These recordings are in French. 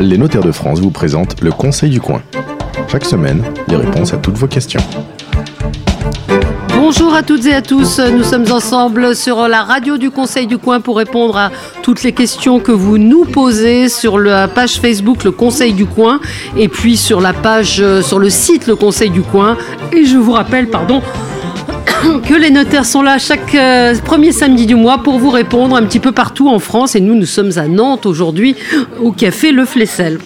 Les notaires de France vous présentent le Conseil du coin. Chaque semaine, les réponses à toutes vos questions. Bonjour à toutes et à tous, nous sommes ensemble sur la radio du Conseil du Coin pour répondre à toutes les questions que vous nous posez sur la page Facebook Le Conseil du Coin et puis sur la page, euh, sur le site Le Conseil du Coin. Et je vous rappelle, pardon, que les notaires sont là chaque euh, premier samedi du mois pour vous répondre un petit peu partout en France. Et nous, nous sommes à Nantes aujourd'hui au café Le Flessel.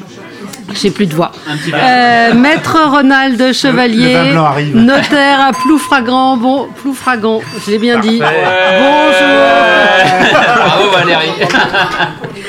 J'ai plus de voix. Euh, Maître Ronald Chevalier, Le notaire à Ploufragan. Bon, Ploufragan, je l'ai bien dit. Bonjour. Bravo Valérie.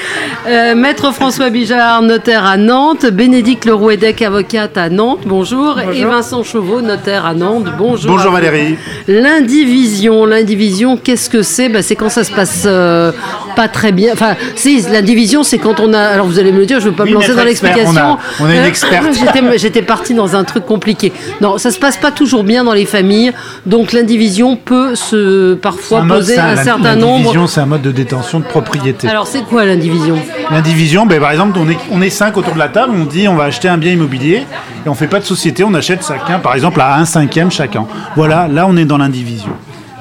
Euh, Maître François Bijard, notaire à Nantes. Bénédicte Lerouedec, avocate à Nantes. Bonjour. Et Vincent Chauveau, notaire à Nantes. Bonjour. Bonjour. Valérie. L'indivision, l'indivision, qu'est-ce que c'est? Ben, C'est quand ça se passe euh, pas très bien. Enfin, si, l'indivision, c'est quand on a. Alors vous allez me le dire, je ne veux pas Oui, me lancer dans l'explication. on a- on a une Euh, experte. J'étais, partie dans un truc compliqué. Non, ça se passe pas toujours bien dans les familles, donc l'indivision peut se parfois Un mode, poser un la- certain nombre. L'indivision, c'est un mode de détention de propriété. Alors c'est quoi l'indivision? L'indivision, ben, par exemple, on est, on est cinq autour de la table, on dit on va acheter un bien immobilier et on fait pas de société, on achète chacun, par exemple, à un cinquième chacun. Voilà, là on est dans l'indivision.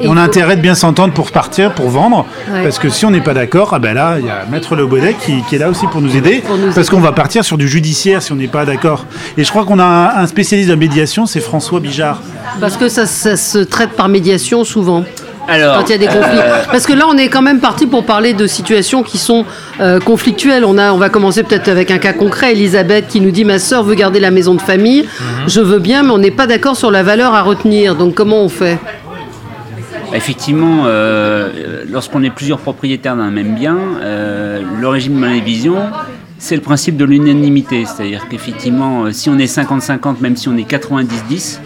Et, Et on a intérêt de bien s'entendre pour partir, pour vendre, Ouais. parce que si on n'est pas d'accord, ah ben là, il y a Maître Le Baudet qui, qui est là aussi pour nous aider, Pour nous parce qu'on va partir sur du judiciaire si on n'est pas d'accord. Et je crois qu'on a un, un spécialiste de la médiation, c'est François Bijard. Parce que ça, ça se traite par médiation souvent. Alors, Quand il y a des conflits. euh, Parce que là, on est quand même parti pour parler de situations qui sont euh, conflictuelles. On, a, on va commencer peut-être avec un cas concret. Elisabeth qui nous dit Ma sœur veut garder la maison de famille. Je veux bien, mais on n'est pas d'accord sur la valeur à retenir. Donc, comment on fait? Effectivement, euh, lorsqu'on est plusieurs propriétaires d'un même bien, euh, le régime de l'indivision, c'est le principe de l'unanimité. C'est-à-dire qu'effectivement, euh, si on est 50-50, même si on est 90-10,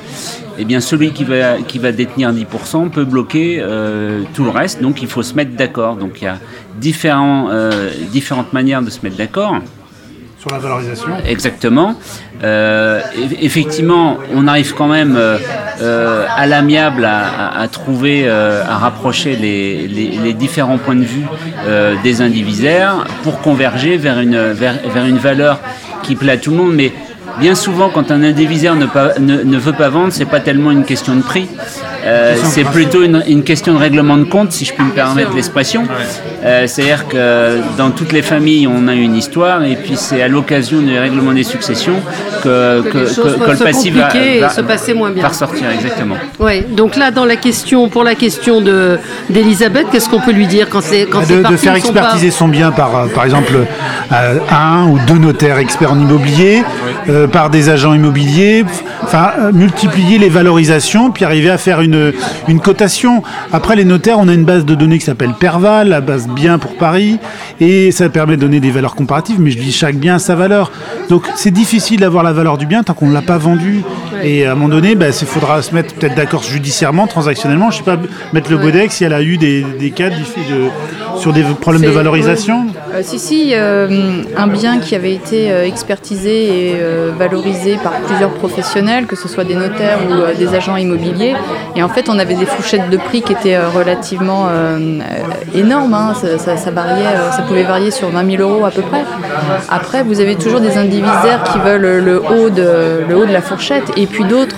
eh bien celui qui va, qui va détenir 10% peut bloquer tout le reste. Donc il faut se mettre d'accord. Donc il y a différentes manières de se mettre d'accord. La valorisation. Exactement. Euh, eff- effectivement, on arrive quand même euh, euh, à l'amiable à, trouver, à rapprocher les, les- différents points de vue des indivisaires pour converger vers une, vers, vers une valeur qui plaît à tout le monde. Mais bien souvent, quand un indivisaire ne, pas- ne, ne veut pas vendre, c'est pas tellement une question de prix. Euh, c'est plutôt une, une question de règlement de compte, si je puis me permettre l'expression. Euh, C'est-à-dire que dans toutes les familles, on a une histoire, et puis c'est à l'occasion du règlement des successions que, Que que, les choses que- peuvent que le passif va, se passer moins bien. va ressortir, exactement. Oui. Donc là, dans la question, pour la question de d'Elisabeth, qu'est-ce qu'on peut lui dire quand c'est quand ces de, de faire pas- expertiser son bien par, euh, par exemple, euh, un ou deux notaires experts en immobilier, euh, par des agents immobiliers, enfin, euh, multiplier les valorisations, puis arriver à faire une, une cotation. Après, les notaires, on a une base de données qui s'appelle Perval, la base bien pour Paris, et ça permet de donner des valeurs comparatives, mais je dis chaque bien a sa valeur. Donc, c'est difficile d'avoir la valeur du bien tant qu'on ne l'a pas vendu. Et à un moment donné, il faudra se mettre peut-être d'accord judiciairement, transactionnellement. Je sais pas, mettre le Bodex si elle a eu des, des cas de, sur des problèmes de valorisation. Euh, si, si, euh, un bien qui avait été euh, expertisé et euh, valorisé par plusieurs professionnels, que ce soit des notaires ou des agents immobiliers. Et en fait, on avait des fourchettes de prix qui étaient euh, relativement euh, euh, énormes. hein. Ça, pouvait varier sur 20 000 euros à peu près. Après, vous avez toujours des indivisaires qui veulent le haut de la fourchette et puis d'autres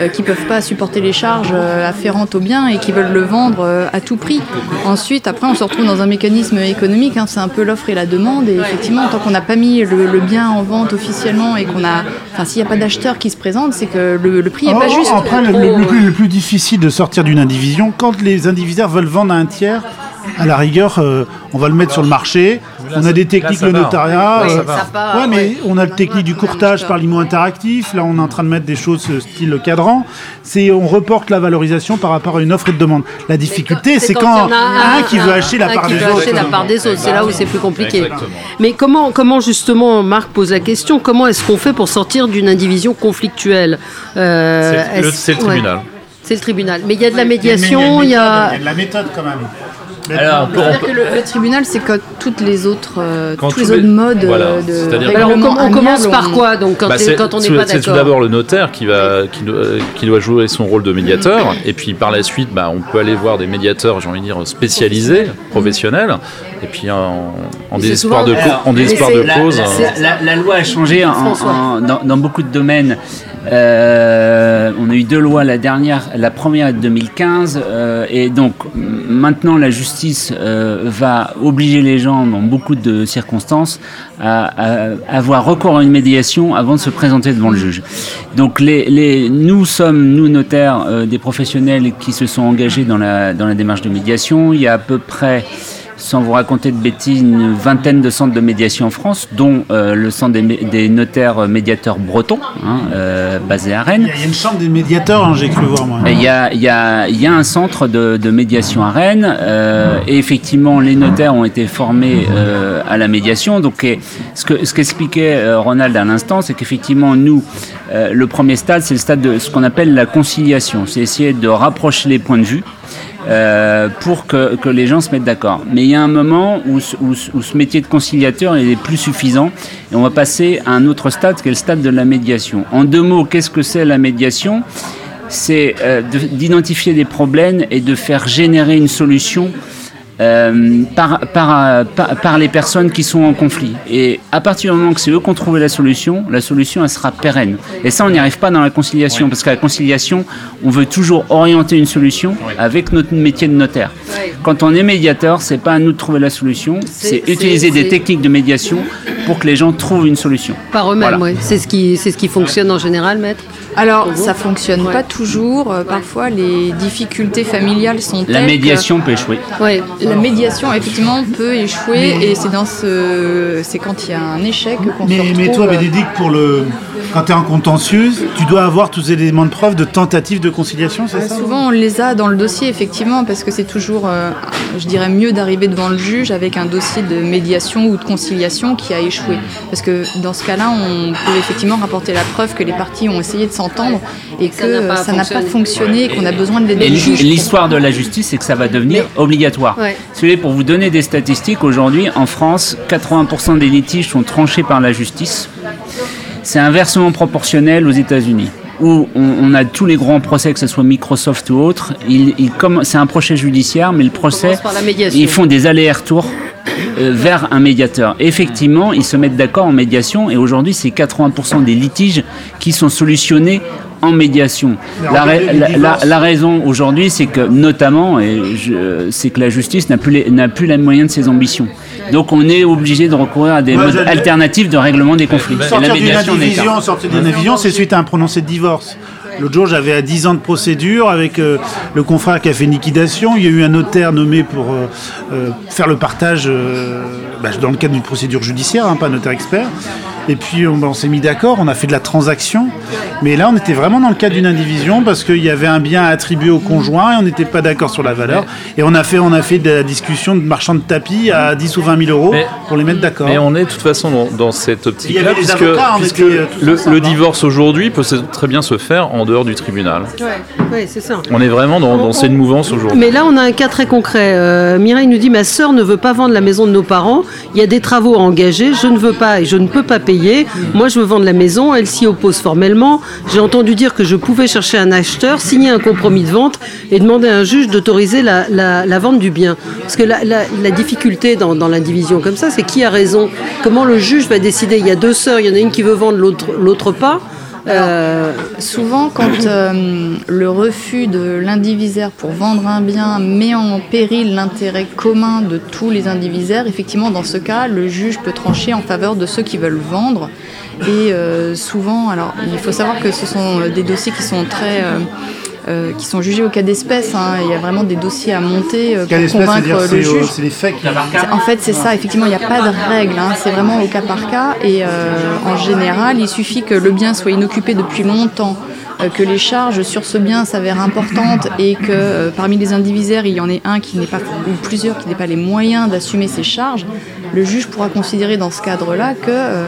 euh, qui peuvent pas supporter les charges euh, afférentes au bien et qui veulent le vendre euh, à tout prix. Ensuite, après, on se retrouve dans un mécanisme économique, hein, c'est un peu l'offre et la demande. Et effectivement, tant qu'on n'a pas mis le, le bien en vente officiellement et qu'on a, enfin, s'il n'y a pas d'acheteur qui se présente, c'est que le, le prix n'est pas Oh, juste. Après, le, le- le euh, plus, le plus difficile de sortir d'une indivision, quand les indivisaires veulent vendre à un tiers, à la rigueur, euh, on va le mettre sur le marché. On a des techniques, ça le va. notariat. Oui, euh, ça part, ouais, mais on a le technique du courtage par l'IMO interactif. Là, on est en train de mettre des choses style cadran. C'est on reporte la valorisation par rapport à une offre et de demande. La difficulté, c'est quand, il y en a un, qui veut acheter la un part qui des veut autres. acheter la part des autres. C'est là où c'est plus compliqué. Exactement. Mais comment, comment justement, Marc pose la question, comment est-ce qu'on fait pour sortir d'une indivision conflictuelle Euh, C'est le, ouais, tribunal. c'est le tribunal. Mais il y a de la médiation, il y a... il y a de la méthode quand même. Alors, C'est-à-dire que le, le tribunal, c'est que toutes les autres, euh, Quand tous les autres modes voilà, euh, de Alors on, commence par on- quoi donc quand, Bah, quand on n'est tout- pas c'est tout d'accord d'abord le notaire qui, va, qui, doit, qui doit jouer son rôle de médiateur. Et puis par la suite, bah, on peut aller voir des médiateurs, j'ai envie de dire, spécialisés, professionnels. Et puis en, en désespoir de, Alors, en désespoir de cause. la- la- la loi a changé en- François. en- dans, dans beaucoup de domaines. Euh, on a eu deux lois, la dernière, la première est de 2015, euh, et donc maintenant la justice euh, va obliger les gens dans beaucoup de circonstances à, avoir recours à une médiation avant de se présenter devant le juge. Donc nous sommes, nous notaires, des professionnels qui se sont engagés dans la, dans la démarche de médiation. Il y a à peu près sans vous raconter de bêtises, une vingtaine de centres de médiation en France, dont euh, le centre des, notaires euh, médiateurs bretons, hein, euh, basé à Rennes. il y a une chambre des médiateurs, hein, j'ai cru voir moi. Il y a, il y, a, il y a un centre de, de médiation à Rennes euh, et effectivement les notaires ont été formés à la médiation. Donc et ce que ce qu'expliquait Ronald à l'instant, c'est qu'effectivement nous le premier stade c'est le stade de ce qu'on appelle la conciliation, c'est essayer de rapprocher les points de vue. Euh, pour que, les gens se mettent d'accord. Mais il y a un moment où, ce- métier de conciliateur il plus suffisant et on va passer à un autre stade qui est le stade de la médiation. En deux mots, qu'est-ce que c'est la médiation? C'est euh, de- d'identifier des problèmes et de faire générer une solution euh, par, par, euh, par, par les personnes qui sont en conflit. Et à partir du moment que c'est eux qui ont trouvé la solution, la solution elle sera pérenne. Et ça, on n'y arrive pas dans la conciliation, parce qu'à la conciliation, on veut toujours orienter une solution avec notre métier de notaire. Ouais. Quand on est médiateur, c'est pas à nous de trouver la solution, C'est- utiliser des techniques de médiation pour que les gens trouvent une solution. Par eux-mêmes, Voilà. oui. C'est ce qui, c'est ce qui fonctionne en général, maître. Alors, ça fonctionne Ouais. pas toujours. Euh, Parfois, les difficultés familiales sont La telles que- médiation peut échouer. Oui. La médiation, effectivement, peut échouer et c'est dans ce, c'est quand il y a un échec qu'on se Mais, retrouve. mais toi, Bénédicte, pour le, quand tu es en contentieux, tu dois avoir tous les éléments de preuve de tentative de conciliation, c'est ça Souvent, on les a dans le dossier, effectivement, parce que c'est toujours, euh, je dirais, mieux d'arriver devant le juge avec un dossier de médiation ou de conciliation qui a échoué. Parce que dans ce cas-là, on peut effectivement rapporter la preuve que les parties ont essayé de s'entendre et que ça n'a pas ça n'a pas fonctionné. et qu'on a besoin de l'aide Et l'histoire de la justice, c'est que ça va devenir obligatoire. Ouais. Pour vous donner des statistiques, aujourd'hui, en France, 80% des litiges sont tranchés par la justice. C'est inversement proportionnel aux États-Unis, où on, on a tous les grands procès, que ce soit Microsoft ou autre. Ils, ils comm- c'est un procès judiciaire, mais le procès, ils font des allers-retours euh, vers un médiateur. Effectivement, ils se mettent d'accord en médiation, et aujourd'hui, c'est 80% des litiges qui sont solutionnés en médiation. La, regardez ra- les la- la- divorces. la raison aujourd'hui, c'est que notamment, c'est que la justice n'a plus, les- n'a plus les moyens de ses ambitions. Donc on est obligé de recourir à des modes alternatifs de règlement des conflits. Et la Sortir d'une indivision, sortir d'une indivision, c'est suite à un prononcé de divorce. L'autre jour, j'avais à 10 ans de procédure avec euh, le confrère qui a fait liquidation. Il y a eu un notaire nommé pour euh, euh, faire le partage euh, bah, dans le cadre d'une procédure judiciaire, hein, pas un notaire expert. Et puis on, on s'est mis d'accord, on a fait de la transaction. Mais là, on était vraiment dans le cadre d'une indivision parce qu'il y avait un bien à attribuer au conjoint et on n'était pas d'accord sur la valeur. Et on a fait, on a fait de la discussion de marchand de tapis à 10 ou 20 000 euros Mais- pour les mettre d'accord. Mais on est de toute façon dans, dans cette Il y optique-là, puisque, avocats, puisque était, euh, le, ensemble, le hein. divorce aujourd'hui peut très bien se faire en dehors du tribunal. Oui, c'est ça. On est vraiment dans, dans cette mouvance aujourd'hui. Mais là, on a un cas très concret. Euh, Mireille nous dit Ma sœur ne veut pas vendre la maison de nos parents. Il y a des travaux à engager. Je ne veux pas et je ne peux pas payer. Moi, je veux vendre la maison. Elle s'y oppose formellement. J'ai entendu dire que je pouvais chercher un acheteur, signer un compromis de vente et demander à un juge d'autoriser la, la- la vente du bien. Parce que la, la- la difficulté dans, dans l'indivision comme ça, c'est qui a raison? Comment le juge va décider? Il y a deux sœurs, il y en a une qui veut vendre, l'autre l'autre pas. Euh, Souvent, quand euh, le refus de l'indivisaire pour vendre un bien met en péril l'intérêt commun de tous les indivisaires, effectivement, dans ce cas, le juge peut trancher en faveur de ceux qui veulent vendre. Et euh, souvent, alors, il faut savoir que ce sont euh, des dossiers qui sont très. Euh, qui sont jugés au cas d'espèce. hein. Il y a vraiment des dossiers à monter euh, Cas pour d'espèce, convaincre le c'est, euh, juge. c'est les faits qui... En fait, c'est ça. Effectivement, il n'y a pas de règle. hein. C'est vraiment au cas par cas. Et euh, en général, il suffit que le bien soit inoccupé depuis longtemps, que les charges sur ce bien s'avèrent importantes et que euh, parmi les indivisaires, il y en ait un qui n'est pas, ou plusieurs qui n'aient pas les moyens d'assumer ces charges. Le juge pourra considérer dans ce cadre-là que euh,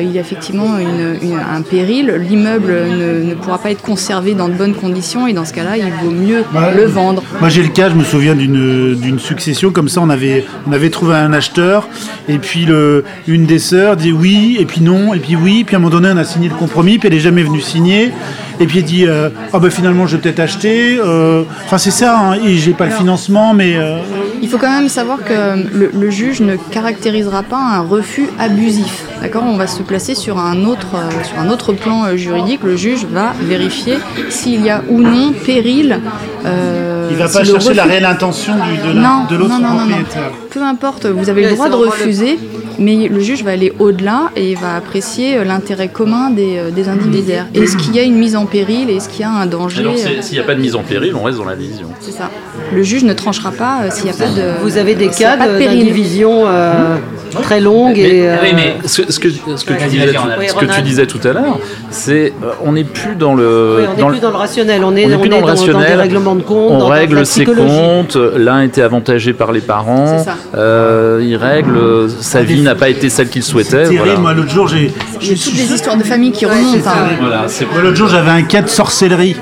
il y a effectivement une- une- un péril, l'immeuble ne, ne pourra pas être conservé dans de bonnes conditions et dans ce cas-là, il vaut mieux Ouais. le vendre. Moi j'ai le cas, je me souviens d'une succession. Comme ça, on avait, on avait trouvé un acheteur. Et puis le, une des sœurs dit oui et puis non et puis oui, puis à un moment donné on a signé le compromis puis elle est jamais venue signer et puis elle dit euh, ah ben finalement je vais peut-être acheter, euh, enfin c'est ça, hein, et j'ai pas le financement mais euh, Il faut quand même savoir que le, le juge ne caractérisera pas un refus abusif. D'accord? On va se placer sur un autre, sur un autre plan juridique. Le juge va vérifier s'il y a ou non péril. euh, il va si pas chercher la réelle intention du, de la- Non, de l'autre non, non, non, non. propriétaire. Peu importe, vous avez le droit de refuser, mais le juge va aller au-delà et il va apprécier euh, l'intérêt commun des, euh, des indivisaires. Est-ce qu'il y a une mise en péril? Est-ce qu'il y a un danger? Alors, s'il n'y a pas de mise en péril, on reste dans la division. C'est ça. Le juge ne tranchera pas euh, s'il n'y a pas de. Vous avez des cas de de- péril. d'indivision euh, très longues et. euh, oui, mais Ce, ce que, ce que tu, disais, ce que tu disais tout à l'heure, c'est euh, on n'est plus dans le. oui, on n'est dans plus dans le rationnel, on est, on n'est on plus est dans le dans, dans rationnel. des règlements de compte, on dans, dans règle la ses comptes, l'un était avantagé par les parents, C'est euh, il règle, euh, sa vie n'a pas été celle qu'il souhaitait. Terrible, voilà. moi l'autre jour j'ai, toutes des histoires de famille qui remontent. hein. C'est l'autre jour j'avais un cas de sorcellerie.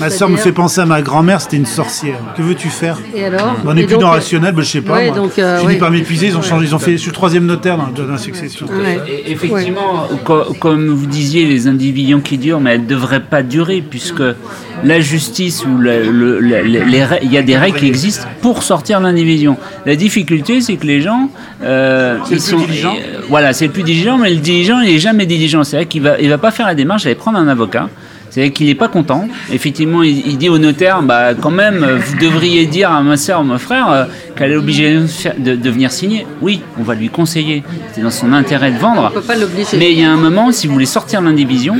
Ma soeur me fait penser à ma grand-mère, c'était une sorcière. Que veux-tu faire Et alors On n'est plus donc, dans rationnel, ben, je sais pas. ouais, moi. donc, euh, Je finis ouais. par m'épuiser, ils ont changé, ils ont fait, je suis le troisième notaire dans, dans la succession. ouais. Et- Effectivement, co- comme vous disiez, les indivisions qui durent, mais elles ne devraient pas durer, puisque la justice ou le- le- le- les- les rè- il y a des règles qui existent pour sortir l'indivision. La difficulté, c'est que les gens, euh, ils sont, diligent. euh, voilà, c'est le plus diligent, mais le diligent, il est jamais diligent. C'est vrai qu'il va, il va pas faire la démarche d'aller prendre un avocat. C'est qu'il n'est pas content. Effectivement, il, il dit au notaire, bah quand même, euh, vous devriez dire à ma soeur ou mon frère euh, qu'elle est obligée de, venir signer. Oui, on va lui conseiller. C'est dans son intérêt de vendre. On peut pas l'obliger. Mais il y a un moment, si vous voulez sortir l'indivision,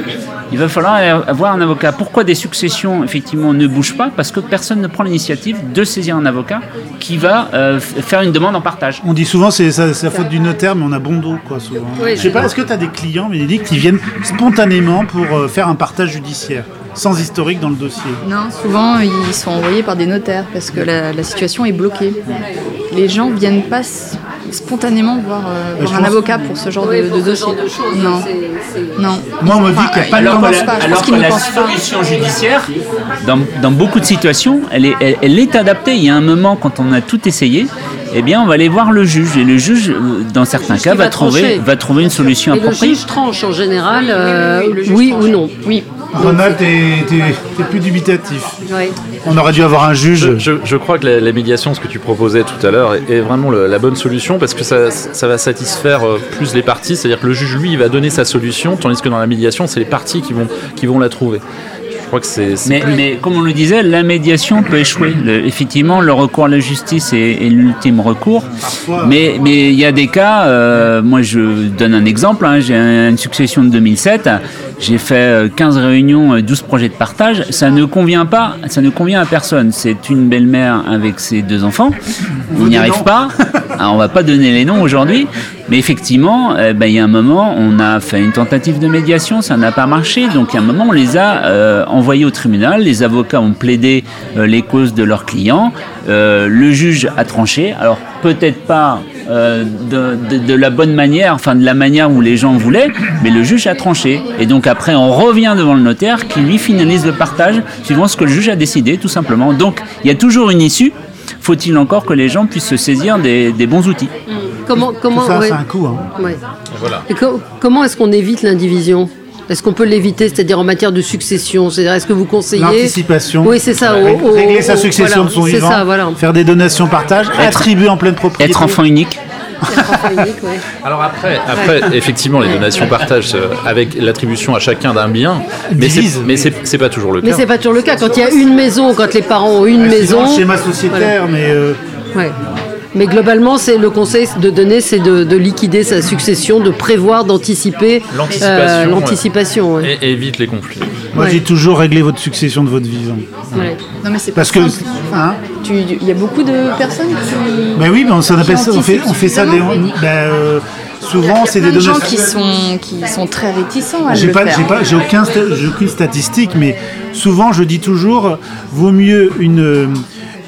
il va falloir avoir un avocat. Pourquoi des successions, effectivement, ne bougent pas? Parce que personne ne prend l'initiative de saisir un avocat qui va euh, faire une demande en partage. On dit souvent c'est la faute du notaire, mais on a bon dos quoi souvent. Oui, je sais pas, est-ce que tu as des clients, Bénédicte, qui viennent spontanément pour euh, faire un partage judiciaire, sans historique dans le dossier Non, souvent ils sont envoyés par des notaires parce que la, la situation est bloquée. Les gens viennent pas spontanément voir, euh, voir un avocat pour ce genre Oui, de, dossier. genre de choses, non, c'est- non. Moi, on me dit qu'il n'y a pas de Alors la, pas. Alors que la pas. solution judiciaire, dans, dans beaucoup de situations, elle est, elle, elle est adaptée. Il y a un moment, quand on a tout essayé, eh bien, on va aller voir le juge. Et le juge, euh, dans certains juge cas, va va trouver, trancher. va trouver une solution Et le appropriée. juge tranche en général, euh, oui, tranche. ou non. Oui. Ronald, t'es plus dubitatif. Ouais. On aurait dû avoir un juge. Je, je- je crois que la, la médiation, ce que tu proposais tout à l'heure, est, est vraiment le- la bonne solution parce que ça, ça va satisfaire euh, plus les parties. C'est-à-dire que le juge, lui, il va donner sa solution, tandis que dans la médiation, c'est les parties qui vont, qui vont la trouver. Je crois que c'est. Mais, plus- mais comme on le disait, la médiation peut échouer. Le- effectivement, le recours à la justice est, est l'ultime recours. Parfois. Mais mais il y a des cas. euh, moi, je donne un exemple. hein, j'ai un- une succession de 2007. J'ai fait euh, 15 réunions, euh, 12 projets de partage. Ça ne convient pas. Ça ne convient à personne. C'est une belle-mère avec ses deux enfants. On n'y arrive pas. Alors, on va pas donner les noms aujourd'hui. Mais effectivement, euh, ben, il y a un moment, on a fait une tentative de médiation, ça n'a pas marché. Donc, il y a un moment, on les a euh, envoyés au tribunal. Les avocats ont plaidé euh, les causes de leurs clients. Euh, le juge a tranché. Alors, peut-être pas euh, de, de- de la bonne manière, enfin de la manière où les gens voulaient, mais le juge a tranché. Et donc, après, on revient devant le notaire qui lui finalise le partage suivant ce que le juge a décidé, tout simplement. Donc, il y a toujours une issue. Faut-il encore que les gens puissent se saisir des, des bons outils? Comment, comment, Tout ça, ouais. c'est un coup. hein. Ouais. Voilà. Et co- comment est-ce qu'on évite l'indivision? Est-ce qu'on peut l'éviter, c'est-à-dire en matière de succession C'est-à-dire, est-ce que vous conseillez L'anticipation. Oui, c'est ça. Rég- au- au- Régler sa succession voilà, de son C'est vivant. ça, voilà. Faire des donations partage, attribuer en pleine propriété. Être enfant unique Être enfant unique, ouais. Alors après, après effectivement, les donations partagent euh, avec l'attribution à chacun d'un bien, mais c'est Divise. mais c'est c'est pas toujours le Mais cas. c'est pas toujours le cas. Quand il y a une maison, quand les parents ont une Ouais, c'est maison. schéma sociétaire, mais euh, Ouais. Mais globalement, c'est le conseil de donner, c'est de, de liquider sa succession, de prévoir, d'anticiper euh, L'anticipation, ouais. Et évite les conflits. moi Ouais. j'ai toujours réglé votre succession de votre vivant. Ouais. Non, mais c'est pas Parce que. Hein Tu- Il y a beaucoup de personnes qui. ben oui, ben on, s'en appelle ça, on fait, on fait ça des, suffisamment. ben, euh, Il y souvent a c'est des de gens qui sont, qui sont très réticents à J'ai le pas, faire. j'ai pas, j'ai aucun, j'ai aucune statistique, mais souvent je dis toujours, vaut mieux une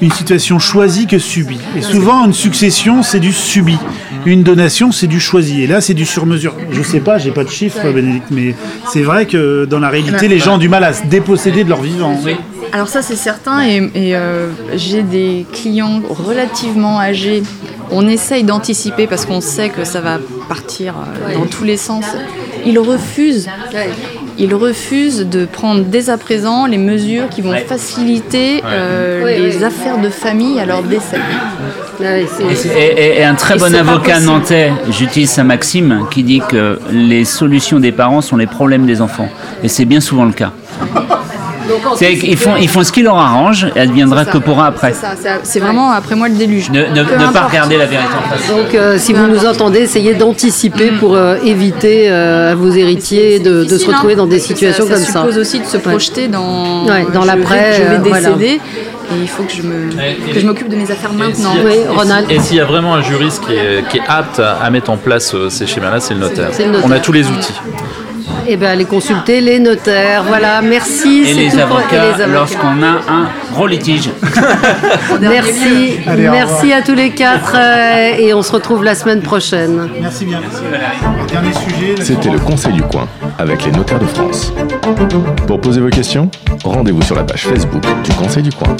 une situation choisie que subie. Et souvent, une succession, c'est du subi. Une donation, c'est du choisi. Et là, c'est du sur-mesure. Je sais pas, j'ai pas de chiffres, Bénédicte, mais c'est vrai que dans la réalité, les gens ont du mal à se déposséder de leur vivant. Alors ça c'est certain et, et, euh, j'ai des clients relativement âgés. On essaye d'anticiper parce qu'on sait que ça va partir euh, dans tous les sens. Ils refusent. Ils refusent de prendre dès à présent les mesures qui vont faciliter euh, les affaires de famille à leur décès. Et, et- et un très Et bon avocat nantais, j'utilise sa maxime, qui dit que les solutions des parents sont les problèmes des enfants. Et c'est bien souvent le cas. C'est qu'ils font, ils font ce qui leur arrange et adviendra que pourra après. C'est ça, c'est- c'est vraiment après moi le déluge. Ne, ne- Peu ne pas regarder la vérité en face. Donc, euh, si vous nous entendez, essayez d'anticiper pour euh, éviter euh, à vos héritiers de, de se difficile, retrouver hein, dans des situations ça, comme ça ça. suppose aussi de se projeter dans, Ouais, dans je l'après, vais- Je vais euh, voilà. décéder et il faut que je me que je m'occupe de mes affaires maintenant. Oui, Ronald. Et s'il y a vraiment un juriste qui est, qui est apte à, à mettre en place ces schémas-là, c'est le notaire. C'est le notaire. On a tous les outils. Eh bien, allez consulter les notaires. Voilà, merci. Et c'est les tout pour- avocats, et les avocats. lorsqu'on a un gros litige. Merci, Allez, merci à tous les quatre euh, et on se retrouve la semaine prochaine. Merci bien. Dernier sujet. C'était le Conseil du coin avec les notaires de France. Pour poser vos questions, rendez-vous sur la page Facebook du Conseil du coin.